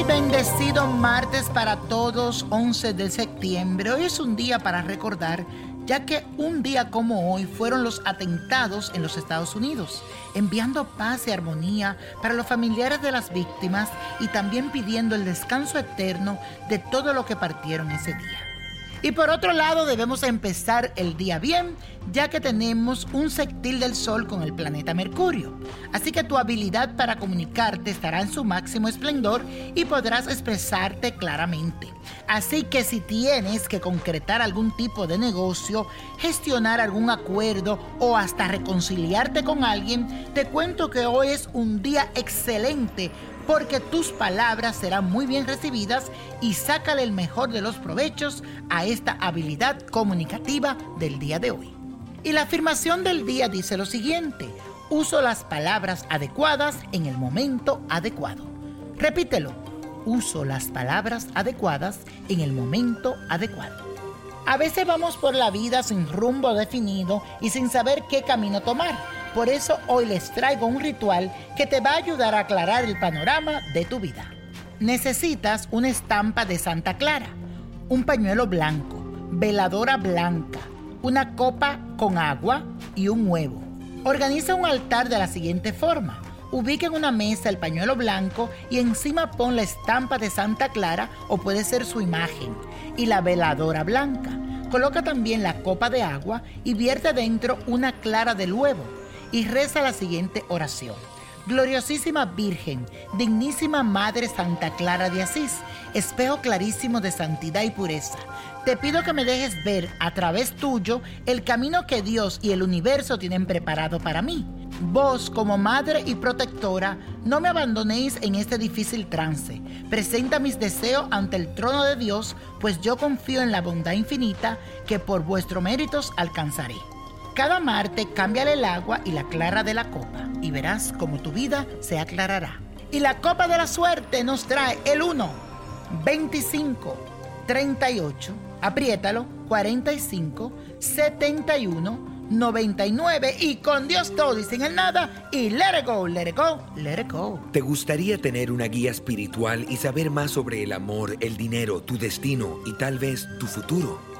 Y bendecido martes para todos, 11 de septiembre. Hoy es un día para recordar, ya que un día como hoy fueron los atentados en los Estados Unidos, enviando paz y armonía para los familiares de las víctimas y también pidiendo el descanso eterno de todo lo que partieron ese día. Y por otro lado, debemos empezar el día bien, ya que tenemos un sextil del Sol con el planeta Mercurio. Así que tu habilidad para comunicarte estará en su máximo esplendor y podrás expresarte claramente. Así que si tienes que concretar algún tipo de negocio, gestionar algún acuerdo o hasta reconciliarte con alguien, te cuento que hoy es un día excelente porque tus palabras serán muy bien recibidas y sácale el mejor de los provechos a esta habilidad comunicativa del día de hoy. Y la afirmación del día dice lo siguiente, uso las palabras adecuadas en el momento adecuado. Repítelo, uso las palabras adecuadas en el momento adecuado. A veces vamos por la vida sin rumbo definido y sin saber qué camino tomar. Por eso hoy les traigo un ritual que te va a ayudar a aclarar el panorama de tu vida. Necesitas una estampa de Santa Clara, un pañuelo blanco, veladora blanca, una copa con agua y un huevo. Organiza un altar de la siguiente forma. Ubica en una mesa el pañuelo blanco y encima pon la estampa de Santa Clara o puede ser su imagen y la veladora blanca. Coloca también la copa de agua y vierte dentro una clara del huevo y reza la siguiente oración. Gloriosísima Virgen, dignísima Madre Santa Clara de Asís, espejo clarísimo de santidad y pureza, te pido que me dejes ver a través tuyo el camino que Dios y el universo tienen preparado para mí. Vos, como madre y protectora, no me abandonéis en este difícil trance. Presenta mis deseos ante el trono de Dios, pues yo confío en la bondad infinita que por vuestros méritos alcanzaré. Cada martes cámbiale el agua y la clara de la copa y verás cómo tu vida se aclarará. Y la copa de la suerte nos trae el 1, 25, 38, apriétalo, 45, 71, 99 y con Dios todo y sin el nada y let it go, let it go, let it go. ¿Te gustaría tener una guía espiritual y saber más sobre el amor, el dinero, tu destino y tal vez tu futuro?